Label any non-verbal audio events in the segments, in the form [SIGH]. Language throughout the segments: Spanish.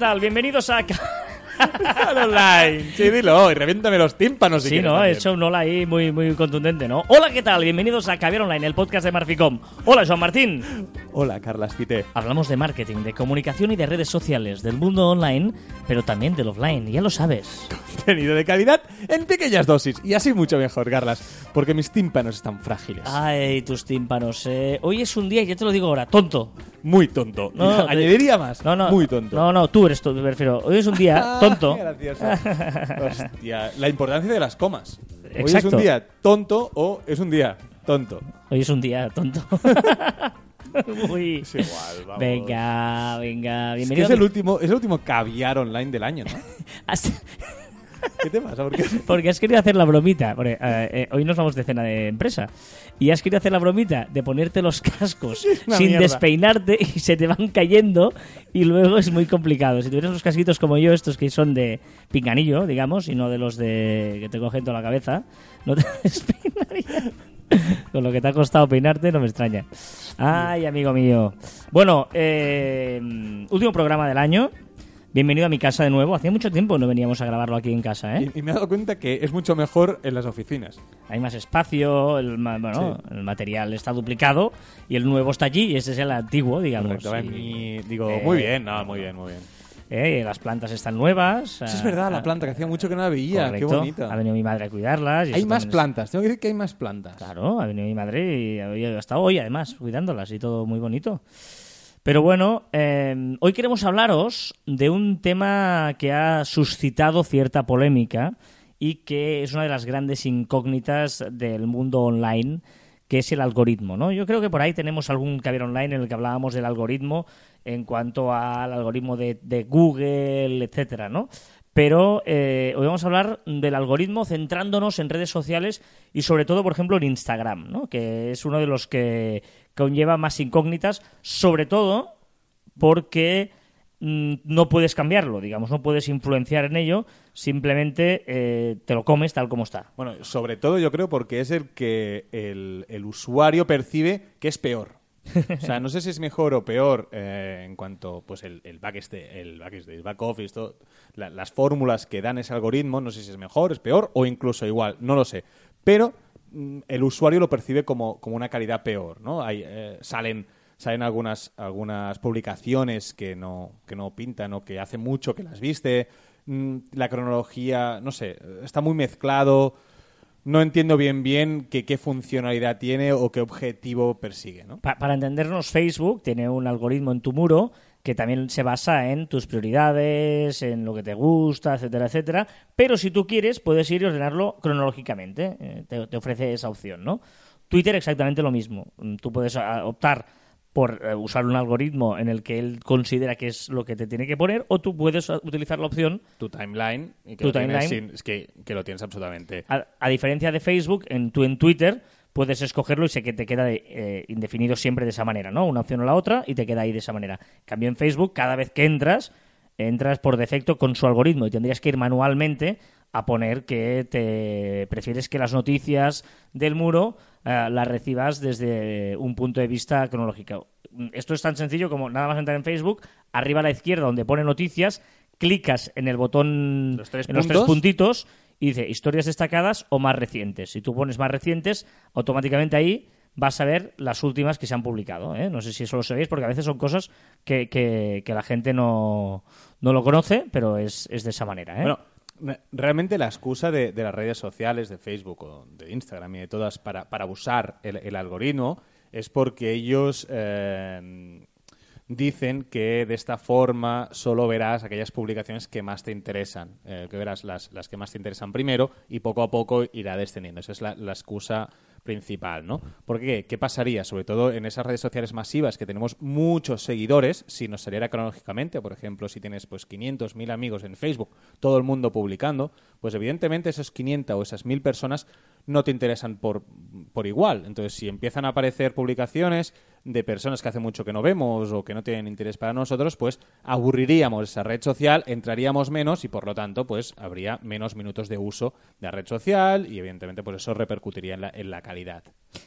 ¿qué tal? Bienvenidos a... [LAUGHS] Al online. Sí, dilo. Y reviéntame los tímpanos si Sí, ¿no? He hecho un hola ahí muy, muy contundente, ¿no? Hola, ¿qué tal? Bienvenidos a Caviar Online, el podcast de Marficom. Hola, Joan Martín. Hola, Carlas Cité. Hablamos de marketing, de comunicación y de redes sociales, del mundo online, pero también del offline, ya lo sabes. Contenido de calidad en pequeñas dosis. Y así mucho mejor, Carlas. Porque mis tímpanos están frágiles. Ay, tus tímpanos. eh. Hoy es un día, ya te lo digo ahora, tonto. Muy tonto. No, de- [LAUGHS] Añadiría más. No, no. Muy tonto. No, no, tú eres tonto, me refiero. Hoy es un día [LAUGHS] tonto. [LAUGHS] Hostia, la importancia de las comas. Hoy es Exacto. un día tonto o es un día tonto. Hoy es un día tonto. [LAUGHS] Uy. Es igual, vamos. Venga, venga, Es que bienvenido. es el último, es el último caviar online del año, ¿no? [LAUGHS] ¿Qué te pasa? ¿Por qué? Porque has querido hacer la bromita. porque, eh, eh, hoy nos vamos de cena de empresa. Y has querido hacer la bromita de ponerte los cascos sin mierda. despeinarte y se te van cayendo. Y luego es muy complicado. Si tuvieras los casquitos como yo, estos que son de pinganillo, digamos, y no de los de que te cogen toda la cabeza, no te [LAUGHS] despeinarías. Con lo que te ha costado peinarte, no me extraña. Ay, amigo mío. Bueno, eh, último programa del año. Bienvenido a mi casa de nuevo. Hacía mucho tiempo no veníamos a grabarlo aquí en casa, ¿eh? Y, y me he dado cuenta que es mucho mejor en las oficinas. Hay más espacio, el, bueno, el material está duplicado y el nuevo está allí y ese es el antiguo, digamos. Correcto, Y, Digo, eh, muy bien, no, muy bien, muy bien. eh, las plantas están nuevas. Sí, es ah, verdad, la ah, planta, que hacía mucho que no la veía. correcto. Qué bonita. Ha venido mi madre a cuidarlas. y Hay más también es- plantas, tengo que decir que hay más plantas. Claro, ha venido mi madre y ha hasta hoy, además, cuidándolas y todo muy bonito. Pero bueno, eh, hoy queremos hablaros de un tema que ha suscitado cierta polémica y que es una de las grandes incógnitas del mundo online, que es el algoritmo, ¿no? Yo creo que por ahí tenemos algún caber online en el que hablábamos del algoritmo en cuanto al algoritmo de, de Google, etcétera, ¿no? Pero eh, hoy vamos a hablar del algoritmo centrándonos en redes sociales y sobre todo, por ejemplo, en Instagram, ¿no? que es uno de los que conlleva más incógnitas, sobre todo porque mm, no puedes cambiarlo, digamos, no puedes influenciar en ello, simplemente eh, te lo comes tal como está. Bueno, sobre todo yo creo porque es el que el, el usuario percibe que es peor. O sea, no sé si es mejor o peor eh, en cuanto pues el, el el backstage, el back office, todo, la- las fórmulas que dan ese algoritmo, no sé si es mejor, es peor o incluso igual, no lo sé. Pero mm, el usuario lo percibe como, como una calidad peor, ¿no? Hay, eh, salen salen algunas, algunas publicaciones que no, que no pintan o que hace mucho que las viste. Mm, La cronología, no sé, está muy mezclado. No entiendo bien bien qué, funcionalidad tiene o qué objetivo persigue, ¿no? Pa- para entendernos, Facebook tiene un algoritmo en tu muro que también se basa en tus prioridades, en lo que te gusta, etcétera, etcétera. Pero si tú quieres, puedes ir y ordenarlo cronológicamente. eh, te, te ofrece esa opción, ¿no? Twitter exactamente lo mismo. Mm, Tú puedes ah, optar por eh, usar un algoritmo en el que él considera que es lo que te tiene que poner, o tú puedes ah, utilizar la opción Tu timeline, y que, Tu lo timeline. sin- es que, que lo tienes absolutamente. A, a diferencia de Facebook, en tu en Twitter puedes escogerlo y sé que te queda de, eh, indefinido siempre de esa manera, ¿no? Una opción o la otra y te queda ahí de esa manera. En cambio, en Facebook, cada vez que entras, entras por defecto con su algoritmo y tendrías que ir manualmente a poner que te prefieres que las noticias del muro eh, las recibas desde un punto de vista cronológico. Esto es tan sencillo como nada más entrar en Facebook, arriba a la izquierda donde pone noticias, clicas en el botón Los tres en los tres puntitos y dice historias destacadas o más recientes. Si tú pones más recientes, automáticamente ahí vas a ver las últimas que se han publicado. ¿eh? No sé si eso lo sabéis, porque a veces son cosas que, que- que la gente no, no lo conoce, pero es, es de esa manera. ¿eh? Bueno, realmente la excusa de, las redes sociales, de Facebook o de Instagram y de todas para, para usar el, algoritmo es porque ellos eh, dicen que de esta forma solo verás aquellas publicaciones que más te interesan, eh, que verás las, las que más te interesan primero y poco a poco irá descendiendo. Esa es la excusa principal, ¿no? Porque ¿qué pasaría? Sobre todo en esas redes sociales masivas que tenemos muchos seguidores, si nos saliera cronológicamente, por ejemplo, si tienes pues 500, 1000 amigos en Facebook, todo el mundo publicando, pues evidentemente esos 500 o esas 1000 personas no te interesan por, por igual. Entonces, si empiezan a aparecer publicaciones de personas que hace mucho que no vemos o que no tienen interés para nosotros, pues aburriríamos esa red social, entraríamos menos y por lo tanto, pues habría menos minutos de uso de la red social y evidentemente pues eso repercutiría en la, en la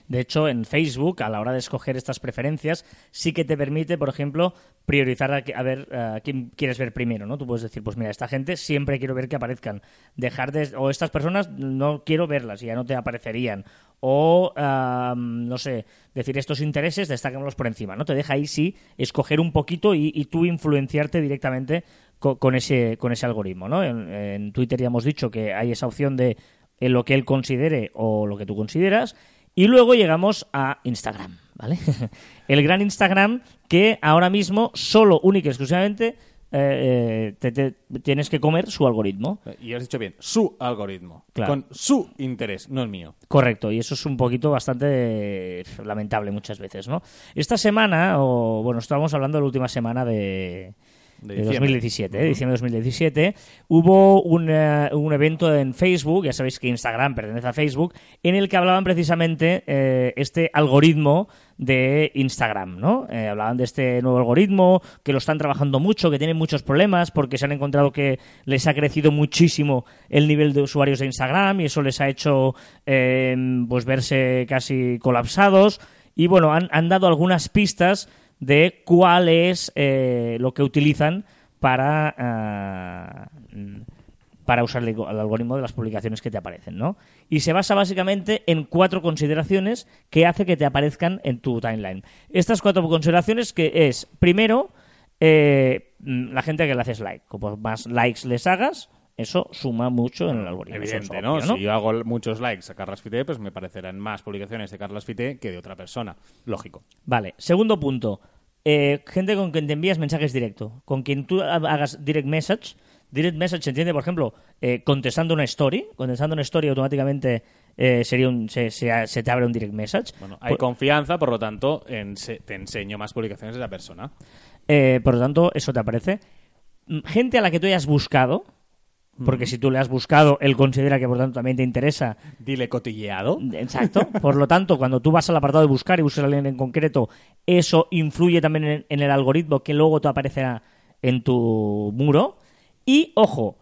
De hecho, en Facebook, a la hora de escoger estas preferencias, sí que te permite, por ejemplo, priorizar a, a ver a quién quieres ver primero, ¿no? Tú puedes decir, pues mira, esta gente siempre quiero ver que aparezcan. Dejar de... O estas personas no quiero verlas y ya no te aparecerían. O, no sé, decir estos intereses, destácamelos por encima, ¿no? Te deja ahí sí escoger un poquito y, tú influenciarte directamente co- con, ese, con ese algoritmo, ¿no? En Twitter ya hemos dicho que hay esa opción de en lo que él considere o lo que tú consideras. Y luego llegamos a Instagram, ¿vale? [LAUGHS] El gran Instagram que ahora mismo solo, única y exclusivamente eh, eh, te, te- tienes que comer su algoritmo. Y has dicho bien, su algoritmo, Claro. con su interés, no el mío. Correcto, y eso es un poquito bastante lamentable muchas veces, ¿no? Esta semana, o bueno, estábamos hablando de la última semana de, De de diciembre. 2017, ¿eh? diciembre de 2017, hubo un, eh, un evento en Facebook, ya sabéis que Instagram pertenece a Facebook, en el que hablaban precisamente eh, este algoritmo de Instagram, ¿no? Eh, hablaban de este nuevo algoritmo, que lo están trabajando mucho, que tienen muchos problemas porque se han encontrado que les ha crecido muchísimo el nivel de usuarios de Instagram y eso les ha hecho eh, pues verse casi colapsados y bueno, han, han dado algunas pistas de cuál es eh, lo que utilizan para, mm, para usar el, algo- el algoritmo de las publicaciones que te aparecen, ¿no? Y se basa básicamente en cuatro consideraciones que hace que te aparezcan en tu timeline. Estas cuatro consideraciones que es, primero, eh, la gente que le haces like. Como más likes les hagas, eso suma mucho en el algoritmo. Eso es Evidente, ¿no? Si yo hago muchos likes a Carlas Fité, pues me parecerán más publicaciones de Carlas Fité que de otra persona. Lógico. Vale, segundo punto. Eh, gente con quien te envías mensajes directo. Con quien tú ha- hagas direct message. Direct message se entiende, por ejemplo, eh, contestando una story. Contestando una story automáticamente eh, sería un, se, se- se te abre un direct message. Bueno, hay Por- confianza, por lo tanto, en se- te enseño más publicaciones de la persona. Eh, por lo tanto, eso te aparece. Mm, Gente a la que tú hayas buscado. Porque si tú le has buscado, él considera que por tanto también te interesa. Dile cotilleado. Exacto. Por lo tanto, cuando tú vas al apartado de buscar y buscas a alguien en concreto, eso influye también en, en el algoritmo que luego te aparecerá en tu muro. Y, ojo,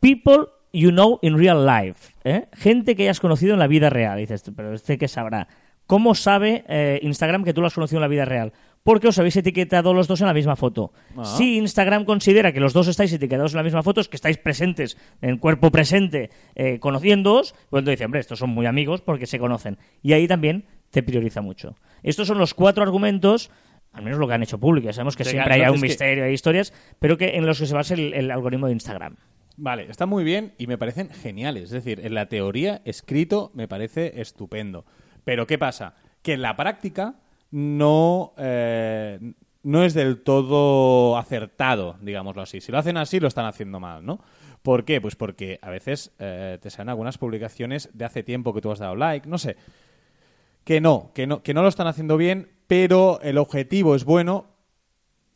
people you know in real life. ¿eh? Gente que hayas conocido en la vida real. Dices, pero este que sabrá. ¿Cómo sabe eh, Instagram que tú lo has conocido en la vida real? Porque os habéis etiquetado los dos en la misma foto. Ah. Si Instagram considera que los dos estáis etiquetados en la misma foto, es que estáis presentes, en cuerpo presente, eh, conociéndoos, pues entonces dice, hombre, estos son muy amigos porque se conocen. Y ahí también te prioriza mucho. Estos son los cuatro argumentos, al menos lo que han hecho público. Ya Sabemos que De siempre hay un que- misterio, hay historias, pero que en los que se basa el, el algoritmo de Instagram. Vale, está muy bien y me parecen geniales. Es decir, en la teoría, escrito, me parece estupendo. Pero ¿qué pasa? Que en la práctica no, eh, no es del todo acertado, digámoslo así. Si lo hacen así, lo están haciendo mal, ¿no? ¿Por qué? Pues porque a veces eh, te salen algunas publicaciones de hace tiempo que tú has dado like, no sé. Que no, que no, que no lo están haciendo bien, pero el objetivo es bueno,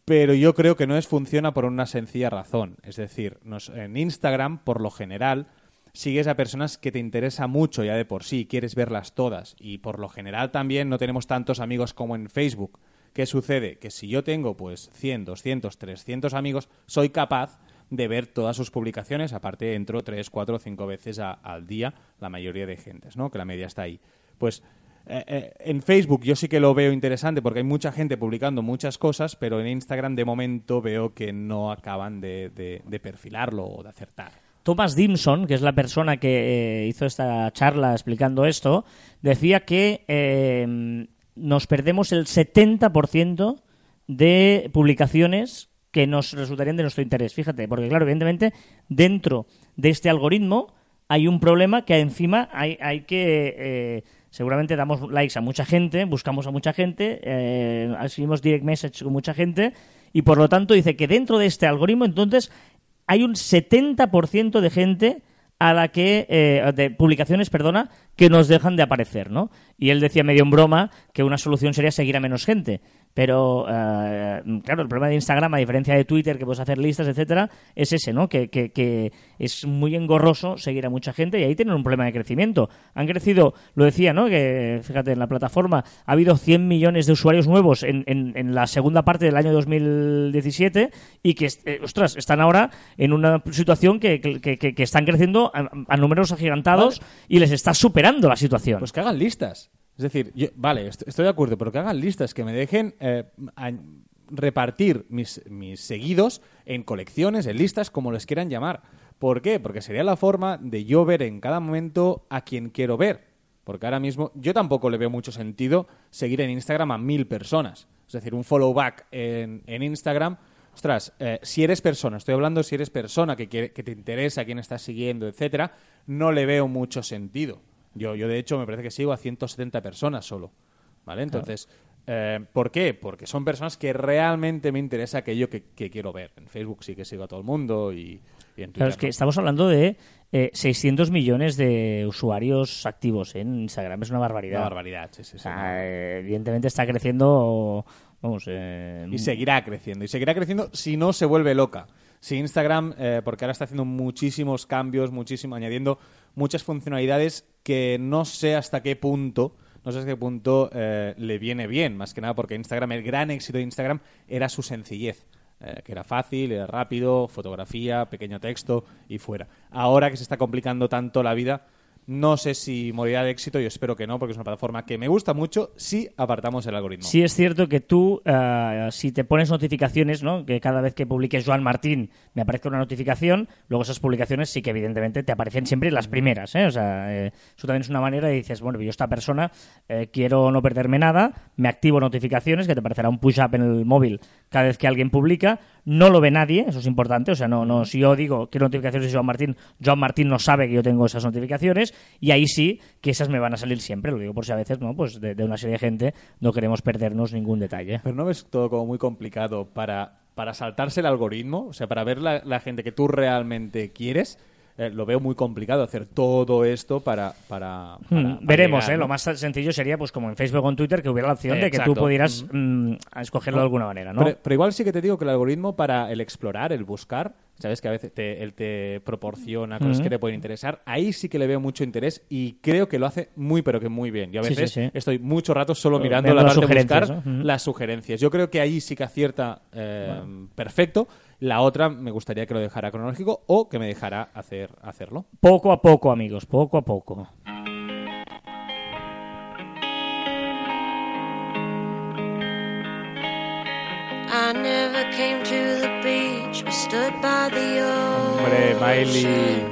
pero yo creo que no es funciona por una sencilla razón. Es decir, en Instagram, por lo general, sigues a personas que te interesa mucho ya de por sí, quieres verlas todas. Y por lo general también no tenemos tantos amigos como en Facebook. ¿Qué sucede? Que si yo tengo pues 100, 200, 300 amigos, soy capaz de ver todas sus publicaciones. Aparte, entro 3, 4, 5 veces a- al día, la mayoría de gentes, ¿no? Que la media está ahí. Pues eh, eh, en Facebook yo sí que lo veo interesante porque hay mucha gente publicando muchas cosas, pero en Instagram de momento veo que no acaban de, de- de perfilarlo o de acertar. Thomas Dimson, que es la persona que eh, hizo esta charla explicando esto, decía que eh, nos perdemos el 70% de publicaciones que nos resultarían de nuestro interés. Fíjate, porque claro, evidentemente, dentro de este algoritmo hay un problema que encima hay, que eh, seguramente damos likes a mucha gente, buscamos a mucha gente, eh, direct message con mucha gente y por lo tanto dice que dentro de este algoritmo entonces hay un 70% de gente a la que eh, de publicaciones, perdona, que nos dejan de aparecer, ¿no? Y él decía medio en broma que una solución sería seguir a menos gente. Pero, eh, claro, el problema de Instagram, a diferencia de Twitter, que puedes hacer listas, etcétera, es ese, ¿no? Que, que, que es muy engorroso seguir a mucha gente y ahí tienen un problema de crecimiento. Han crecido, lo decía, ¿no? Que, fíjate, en la plataforma ha habido 100 millones de usuarios nuevos en, en, en la segunda parte del año 2017 y que, eh, ostras, están ahora en una situación que, que, que- que están creciendo a, a números agigantados y les está superando la situación. Pues que hagan listas. Es decir, yo- vale, est- estoy de acuerdo, pero que hagan listas, que me dejen eh, repartir mis, seguidos en colecciones, en listas, como les quieran llamar. ¿Por qué? Porque sería la forma de yo ver en cada momento a quien quiero ver. Porque ahora mismo yo tampoco le veo mucho sentido seguir en Instagram a mil personas. Es decir, un follow back en, en Instagram. Ostras, eh, si eres persona, estoy hablando si eres persona que, quiere- que te interesa quién estás siguiendo, etcétera, no le veo mucho sentido. Yo, yo, de hecho, me parece que sigo a 170 personas solo. ¿Vale? Entonces, eh, ¿por qué? Porque son personas que realmente me interesa aquello que, que quiero ver. En Facebook sí que sigo a todo el mundo y, y en Twitter. Claro, es que no. estamos hablando de eh, 600 millones de usuarios activos en Instagram. Es una barbaridad. Una barbaridad, sí, sí, sí. O sea, eh, evidentemente está creciendo, vamos, eh, Y seguirá creciendo. Y seguirá creciendo si no se vuelve loca. Si Instagram, eh, porque ahora está haciendo muchísimos cambios, muchísimo, añadiendo muchas funcionalidades que no sé hasta qué punto, no sé hasta qué punto eh, le viene bien. Más que nada porque Instagram, el gran éxito de Instagram era su sencillez. eh, que era fácil, era rápido, fotografía, pequeño texto y fuera. Ahora que se está complicando tanto la vida, no sé si morirá de éxito, yo espero que no, porque es una plataforma que me gusta mucho si apartamos el algoritmo. Sí es cierto que tú, eh, si te pones notificaciones, ¿no? que cada vez que publiques Joan Martín me aparezca una notificación, luego esas publicaciones sí que evidentemente te aparecen siempre las primeras. ¿eh? O sea, eh, eso también es una manera de dices, bueno, yo esta persona eh, quiero no perderme nada, me activo notificaciones, que te aparecerá un push-up en el móvil cada vez que alguien publica, no lo ve nadie, eso es importante, o sea, no, no, si yo digo quiero notificaciones de Joan Martín, Joan Martín no sabe que yo tengo esas notificaciones y ahí sí que esas me van a salir siempre, lo digo por si a veces, ¿no? Pues de, de una serie de gente no queremos perdernos ningún detalle. Pero no ves todo como muy complicado para, para saltarse el algoritmo, o sea, para ver la, la gente que tú realmente quieres. Eh, lo veo muy complicado hacer todo esto para. para, para- Mm, para Veremos, llegar, ¿eh? ¿no? Lo más sencillo sería, pues como en Facebook o en Twitter, que hubiera la opción Eh, de que tú exacto. pudieras mm, a escogerlo de alguna manera, ¿no? Pero, pero igual sí que te digo que el algoritmo para el explorar, el buscar, sabes que a veces te- él te proporciona cosas que te pueden interesar, ahí sí que le veo mucho interés y creo que lo hace muy pero que muy bien. Yo a veces sí, sí. estoy mucho rato solo mirando la parte de buscar las sugerencias. Yo creo que ahí sí que acierta eh, perfecto. La otra me gustaría que lo dejara cronológico o que me dejara hacer hacerlo. Poco a poco, amigos, poco a poco. I never came to the beach or stood by the Hombre. Miley.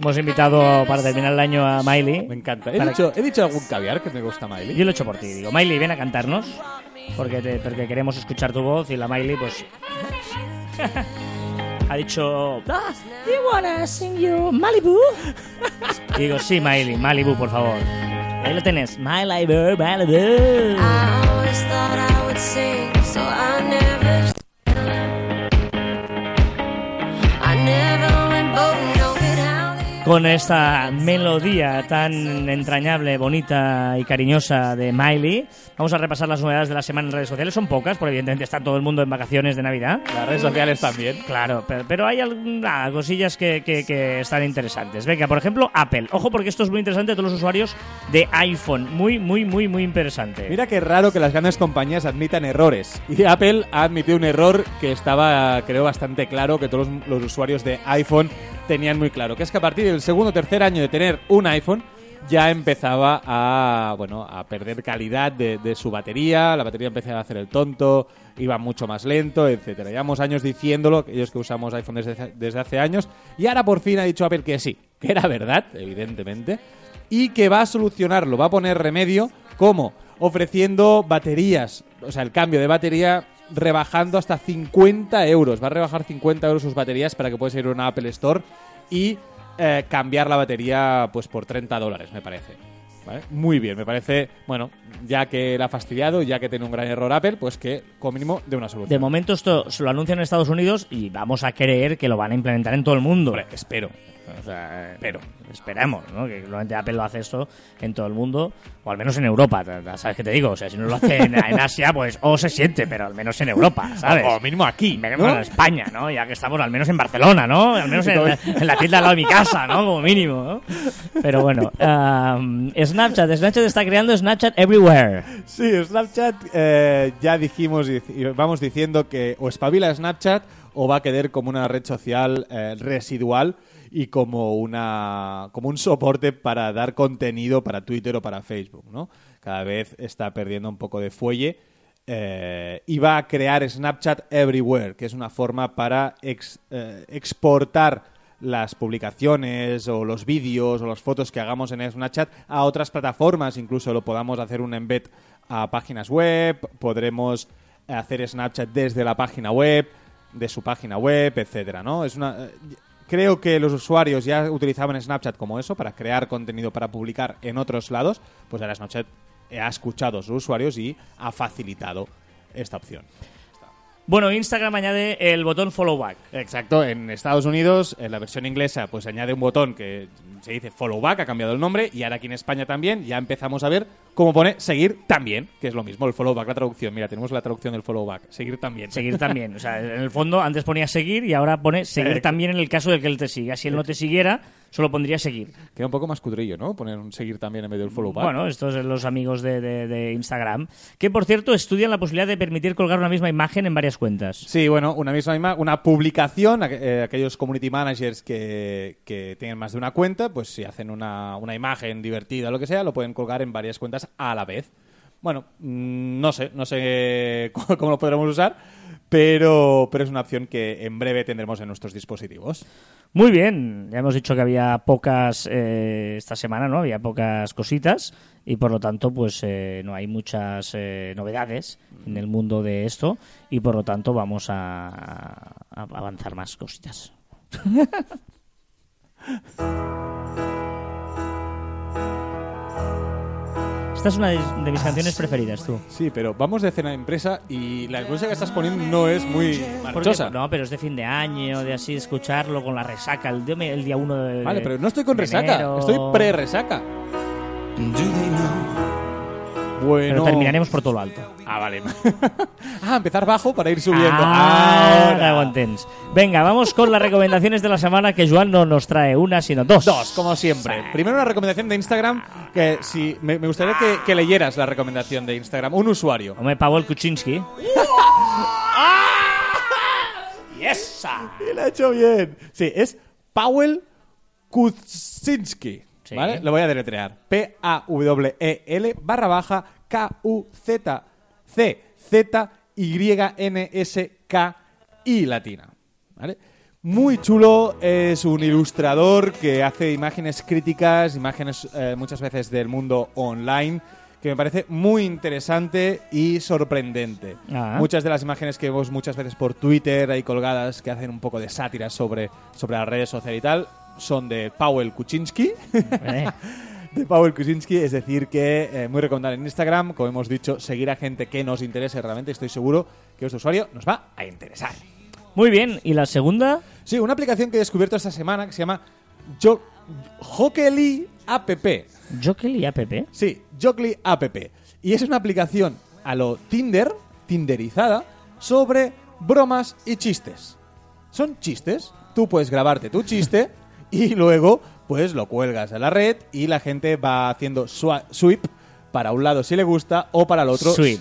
Hemos invitado para terminar el año a Miley. Me encanta. He Para- dicho, he dicho algún caviar que me gusta Miley. Yo lo he hecho por ti, digo, Miley, ven a cantarnos. Porque, te- porque queremos escuchar tu voz y la Miley, pues. [LAUGHS] ha dicho. "Ah, do you wanna sing you Malibu? [LAUGHS] y digo, sí, Miley, Malibu, por favor. Ahí lo tenés. Malibu, Malibu. I always thought I would sing, so I never. Con esta melodía tan entrañable, bonita y cariñosa de Miley, vamos a repasar las novedades de la semana en redes sociales. Son pocas, porque evidentemente está todo el mundo en vacaciones de Navidad. Las redes sociales también. Claro, pero, pero hay algunas cosillas que, que- que están interesantes. Venga, por ejemplo, Apple. Ojo porque esto es muy interesante a todos los usuarios de iPhone. Muy, muy, muy, muy interesante. Mira qué raro que las grandes compañías admitan errores. Y Apple ha admitido un error que estaba, creo, bastante claro, que todos los, los usuarios de iPhone tenían muy claro, que es que a partir del segundo o tercer año de tener un iPhone ya empezaba a, bueno, a perder calidad de, su batería, la batería empezaba a hacer el tonto, iba mucho más lento, etcétera. Llevamos años diciéndolo, aquellos que usamos iPhone desde, desde hace años, y ahora por fin ha dicho Apple que sí, que era verdad, evidentemente, y que va a solucionarlo, va a poner remedio, ¿cómo? Ofreciendo baterías, o sea, el cambio de batería rebajando hasta 50 euros. Va a rebajar 50 euros sus baterías para que puedas ir a una Apple Store y eh, cambiar la batería pues por 30 dólares, me parece. ¿vale? Muy bien, me parece, bueno, ya que la ha fastidiado, ya que tiene un gran error Apple, pues que como mínimo de una solución. De momento esto se lo anuncian en Estados Unidos y vamos a creer que lo van a implementar en todo el mundo. Hombre, espero. O sea, pero esperemos, ¿no? Que normalmente Apple lo hace esto en todo el mundo, o al menos en Europa, ¿sabes qué te digo? O sea, si no lo hace en, en Asia, pues o se siente, pero al menos en Europa, ¿sabes? O mínimo aquí, ¿no? en España, ¿no? Ya que estamos al menos en Barcelona, ¿no? Al menos en, la- en la tienda al lado de mi casa, ¿no? Como mínimo, ¿no? Pero bueno, um, Snapchat, Snapchat está creando Snapchat Everywhere. Sí, Snapchat eh, ya dijimos y y vamos diciendo que o espabila Snapchat o va a quedar como una red social eh, residual y como una como un soporte para dar contenido para Twitter o para Facebook, ¿no? Cada vez está perdiendo un poco de fuelle eh, y va a crear Snapchat Everywhere, que es una forma para eh, exportar las publicaciones o los vídeos o las fotos que hagamos en Snapchat a otras plataformas, incluso lo podamos hacer un embed a páginas web, podremos hacer Snapchat desde la página web, de su página web, etcétera, ¿no? Es una eh, creo que los usuarios ya utilizaban Snapchat como eso para crear contenido para publicar en otros lados, pues ahora Snapchat ha escuchado a sus usuarios y ha facilitado esta opción. Bueno, Instagram añade el botón follow back. Exacto, en Estados Unidos, en la versión inglesa, pues añade un botón que se dice follow back, ha cambiado el nombre, y ahora aquí en España también ya empezamos a ver cómo pone seguir también, que es lo mismo, el follow back, la traducción. Mira, tenemos la traducción del follow back, seguir también. Seguir también. O sea, en el [LAUGHS] fondo antes ponía seguir y ahora pone seguir Eh, también en el caso de que él te siga. Si él no te siguiera, solo pondría seguir. Queda un poco más cudrillo, ¿no? Poner un seguir también en medio del follow back. Bueno, estos son los amigos de, de- de Instagram, que por cierto estudian la posibilidad de permitir colgar una misma imagen en varias cuentas. Sí, bueno, una misma ima- una publicación, eh, aquellos community managers que, que tienen más de una cuenta, pues si hacen una, una imagen divertida o lo que sea, lo pueden colgar en varias cuentas a la vez. Bueno, mm, no sé, no sé [LAUGHS] cómo, cómo lo podremos usar, pero, pero es una opción que en breve tendremos en nuestros dispositivos. Muy bien, ya hemos dicho que había pocas eh, esta semana, ¿no? Había pocas cositas y por lo tanto, pues eh, no hay muchas eh, novedades en el mundo de esto y por lo tanto vamos a, a avanzar más cositas. [LAUGHS] Esta es una de, de mis canciones preferidas, tú. Sí, pero vamos de cena de empresa y la música que estás poniendo no es muy marchosa. no, pero es de fin de año, de así escucharlo con la resaca, el, día- el día uno de. Vale, pero no estoy con resaca, enero. estoy pre-resaca. Bueno. Pero terminaremos por todo lo alto. Ah, vale. [LAUGHS] ah, empezar bajo para ir subiendo. Ah, Ahora. Venga, vamos con las recomendaciones de la semana que Joan no nos trae una, sino dos. Dos, como siempre. Primero una recomendación de Instagram que si me, me gustaría que, que leyeras la recomendación de Instagram. Un usuario. Hombre, Pavel Kuczynski. [LAUGHS] ¡Yes! Y lo ha hecho bien. Sí, es Powell Kuczynski. Sí. ¿Vale? Lo voy a deletrear. P-A-W-E-L barra baja K-U-Z-Z-Y-N-S-K-I latina. ¿Vale? Muy chulo, es un ilustrador que hace imágenes críticas, imágenes eh, muchas veces del mundo online, que me parece muy interesante y sorprendente. Ah. Muchas de las imágenes que vemos muchas veces por Twitter ahí colgadas que hacen un poco de sátira sobre, sobre las redes sociales y tal, son de Powell Kuczynski. Eh, [LAUGHS] de Powell Kuczynski, es decir, que eh, muy recomendable en Instagram, como hemos dicho, seguir a gente que nos interese realmente, estoy seguro que este usuario nos va a interesar. Muy bien, ¿y la segunda? Sí, una aplicación que he descubierto esta semana que se llama Jo- Jokely App. Jokely App. Sí, Jokely App. Y es una aplicación a lo Tinder, tinderizada, sobre bromas y chistes. Son chistes. Tú puedes grabarte tu chiste [LAUGHS] y luego pues lo cuelgas a la red y la gente va haciendo sweep para un lado si le gusta o para el otro Sweep,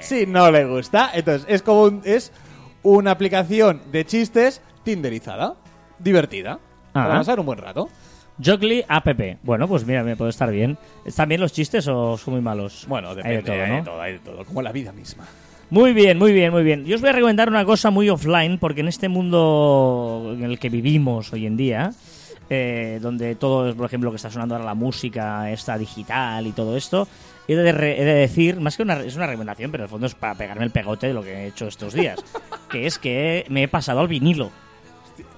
si no le gusta. Entonces es como un- es una aplicación de chistes tinderizada, divertida, para Ah. pasar un buen rato. Jokely App. Bueno, pues mira, me puede estar bien. ¿Están bien los chistes o son muy malos? Bueno, Hay depende, de todo, hay ¿no? de todo, hay de todo, como la vida misma. Muy bien, muy bien, muy bien. Yo os voy a recomendar una cosa muy offline, porque en este mundo en el que vivimos hoy en día, eh, donde todo es, por ejemplo, que está sonando ahora la música, está digital y todo esto, he de, re- he de decir, más que una, es una recomendación, pero en el fondo es para pegarme el pegote de lo que he hecho estos días, [LAUGHS] que es que me he pasado al vinilo.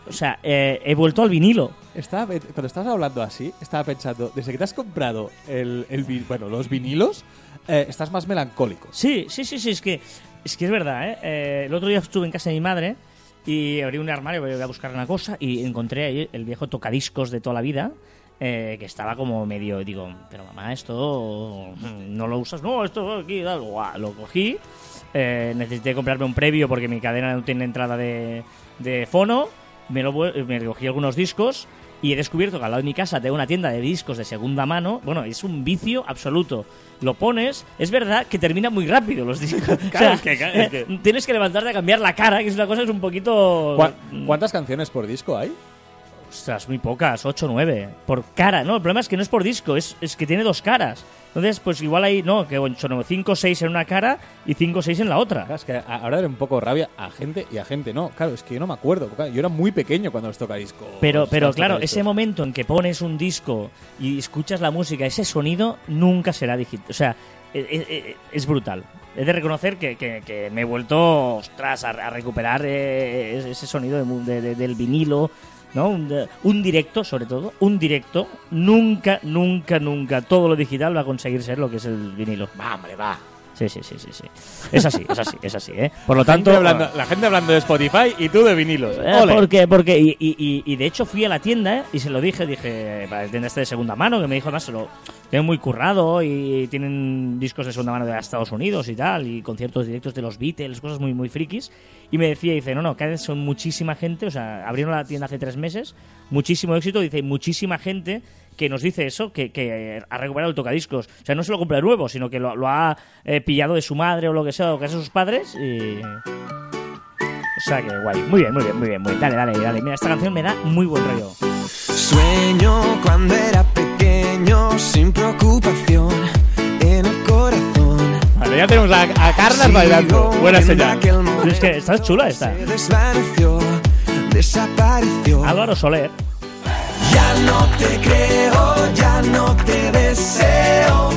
O sea, eh, he vuelto al vinilo. Estaba, cuando estabas hablando así, estaba pensando, desde que te has comprado el, el bueno, los vinilos, eh, estás más melancólico. Sí, sí, sí, sí, es que es, que es verdad, ¿eh? Eh, El otro día estuve en casa de mi madre y abrí un armario, voy a buscar una cosa y encontré ahí el viejo tocadiscos de toda la vida. eh, que estaba como medio, digo, pero mamá, esto mm, no lo usas, no, esto aquí, lo cogí, eh, necesité comprarme un previo porque mi cadena no tiene entrada de, de fono, me, lo, me cogí algunos discos y he descubierto que al lado de mi casa tengo una tienda de discos de segunda mano. Bueno, es un vicio absoluto. Lo pones, es verdad que termina muy rápido los discos. [LAUGHS] O sea, es que- claro, es que- Tienes que levantarte a cambiar la cara, que es una cosa que es un poquito... ¿Cuá- ¿Cuántas canciones por disco hay? Ostras, muy pocas, 8 o 9. Por cara, ¿no? El problema es que no es por disco, es, es que tiene dos caras. Entonces, pues igual hay, no, que 5 o 6 en una cara y 5 o 6 en la otra. Claro, es que ahora era un poco rabia a gente y a gente no. Claro, es que yo no me acuerdo. yo era muy pequeño cuando los toca disco. Pero, pero claro, ese momento en que pones un disco y escuchas la música, ese sonido nunca será digital. O sea, e- e- e- es, brutal. He de reconocer que, que- que me he vuelto, ostras, a, a recuperar eh, ese- sonido de de- de- del vinilo, ¿no? Un, de- un directo, sobre todo, un directo. Nunca, nunca, nunca todo lo digital va a conseguir ser lo que es el vinilo. Va, hombre, va. Sí, sí, sí, sí, sí. Es así, es así, es así, ¿eh? Por lo La gente tanto... hablando- la gente hablando de Spotify y tú de vinilos. Eh, Ole. porque, porque y, y- y- de hecho fui a la tienda ¿eh? y se lo dije, dije, para la tienda esta de segunda mano, que me dijo, además, se lo tienen muy currado y tienen discos de segunda mano de Estados Unidos y tal, y conciertos directos de los Beatles, cosas muy, muy frikis. Y me decía, dice, no, no, cada vez son muchísima gente, o sea, abrieron la tienda hace tres meses, muchísimo éxito, dice, muchísima gente que nos dice eso, que, que ha recuperado el tocadiscos. O sea, no se lo compra nuevo, sino que lo, lo ha eh, pillado de su madre o lo que sea, o que de sus padres y... O sea que guay. Muy bien, muy bien, muy bien. Muy bien. Dale, dale, dale. Mira, esta canción me da muy buen rollo. Sueño cuando era pequeño, sin preocupación en el corazón. Vale, ya tenemos a, a Carlas bailando. Buena En señal. Es que está chula esta. Álvaro Soler. Ya no te creo, ya no te deseo.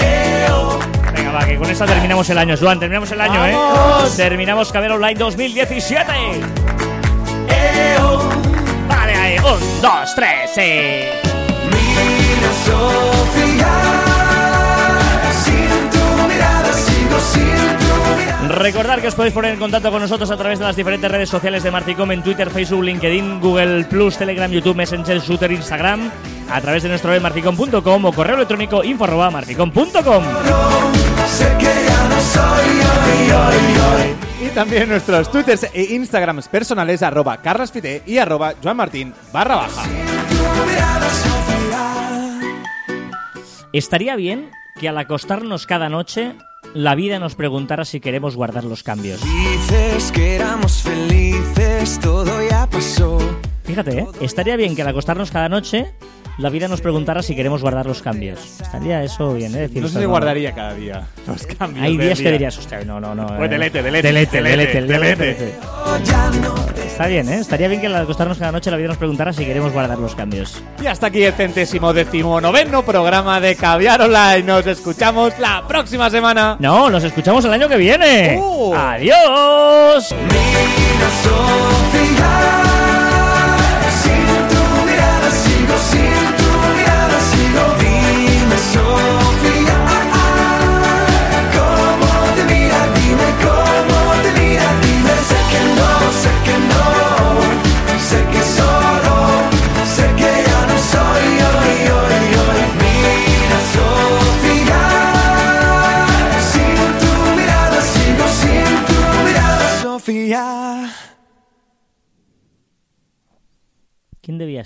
Eo. Venga, va, que con esta terminamos el año, Joan. Terminamos el año, ¡Vamos! ¿eh? Terminamos Caber Online 2017. Eo. Vale, ahí. Un, dos, tres, sí. Mira, Recordad que os podéis poner en contacto con nosotros a través de las diferentes redes sociales de Marticom en Twitter, Facebook, LinkedIn, Google Plus, Telegram, YouTube, Messenger, Shooter, Instagram, a través de nuestro web marticom.com o correo electrónico info arroba marticom.com. Y también nuestros twitters e instagrams personales arroba carlasfite y arroba joanmartin barra baja. Estaría bien que al acostarnos cada noche la vida nos preguntara si queremos guardar los cambios. Dices que éramos felices, todo ya pasó. Fíjate, ¿eh? estaría bien que al acostarnos cada noche la vida nos preguntara si queremos guardar los cambios. Estaría eso bien, ¿eh? Decir No sé si guardaría cada día los cambios. Hay días que dirías, hostia, no, no, no. Pues eh, delete, delete, delete, delete, delete, delete, delete. delete. Está bien, ¿eh? Estaría bien que al acostarnos cada noche la vida nos preguntara si queremos guardar los cambios. Y hasta aquí el centésimo decimonoveno programa de Caviar Online. Nos escuchamos la próxima semana. No, nos escuchamos el año que viene. ¡Oh! ¡Adiós!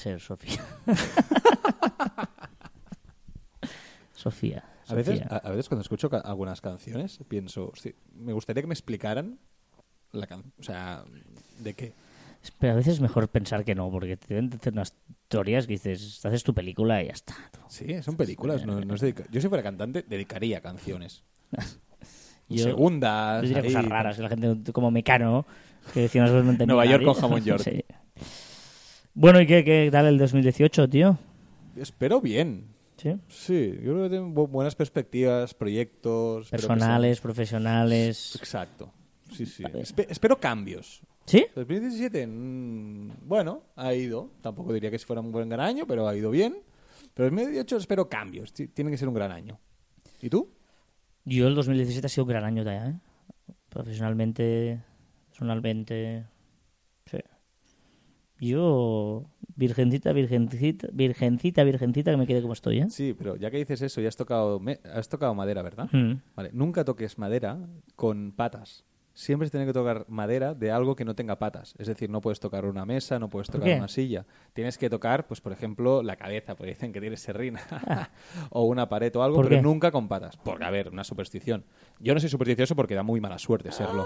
Ser Sofía? [LAUGHS] Sofía. A veces, Sofía. a, a veces cuando escucho ca- algunas canciones pienso, "Hostia, me gustaría que me explicaran la can o sea, de qué. Pero a veces es mejor pensar que no, porque te deben de hacer unas teorías que dices, haces tu película y ya está. Sí, son películas. No, no Yo si fuera cantante dedicaría canciones. [LAUGHS] Yo- Segundas. Yo diría cosas raras, que la gente como Mecano, que no [LAUGHS] Nueva York con jamón york. Sí. Bueno, ¿y qué, qué tal el 2018, tío? Espero bien. ¿Sí? Sí, yo creo que tengo bu- buenas perspectivas, proyectos. espero que Personales, profesionales. Exacto. Sí, sí. Espe- espero cambios. ¿Sí? 2017, mm, bueno, ha ido. Tampoco diría que fuera un buen gran año, pero ha ido bien. Pero 2018 espero cambios. Ti- Tiene que ser un gran año. ¿Y tú? Yo el 2017 ha sido un gran año ya, ¿eh? Profesionalmente, personalmente, sí. Yo, virgencita, virgencita, virgencita, virgencita, que me quede como estoy, ¿eh? Sí, pero ya que dices eso, ya has tocado, me- has tocado madera, ¿verdad? Mm. Vale, nunca toques madera con patas. Siempre se tiene que tocar madera de algo que no tenga patas. Es decir, no puedes tocar una mesa, no puedes ¿Por tocar una silla. Tienes que tocar, pues por ejemplo, la cabeza, porque dicen que tienes serrina. [LAUGHS] o una pared o algo, ¿Por pero qué? nunca con patas. Porque, a ver, una superstición. Yo no soy supersticioso porque da muy mala suerte serlo.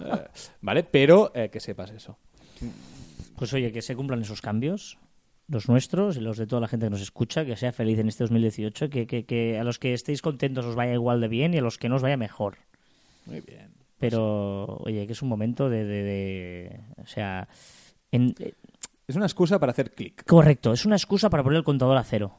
Ah. Eh, ¿Vale? Pero eh, que sepas eso. Pues oye, que se cumplan esos cambios, los nuestros y los de toda la gente que nos escucha, que sea feliz en este 2018, que, que, que a los que estéis contentos os vaya igual de bien y a los que no os vaya mejor. Muy bien. Pero, oye, que es un momento de... de- de- o sea, en- eh, Es una excusa para hacer clic. correcto, es una excusa para poner el contador a cero.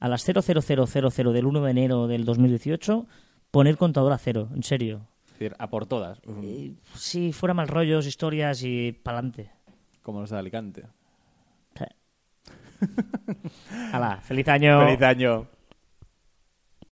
A las 00000 del 1 de enero del 2018, poner contador a cero, en serio. Es decir, a por todas. Y, sí, fuera mal rollos, historias y pa'lante. Como los de Alicante. [LAUGHS] Hala, feliz año. ¡Feliz año!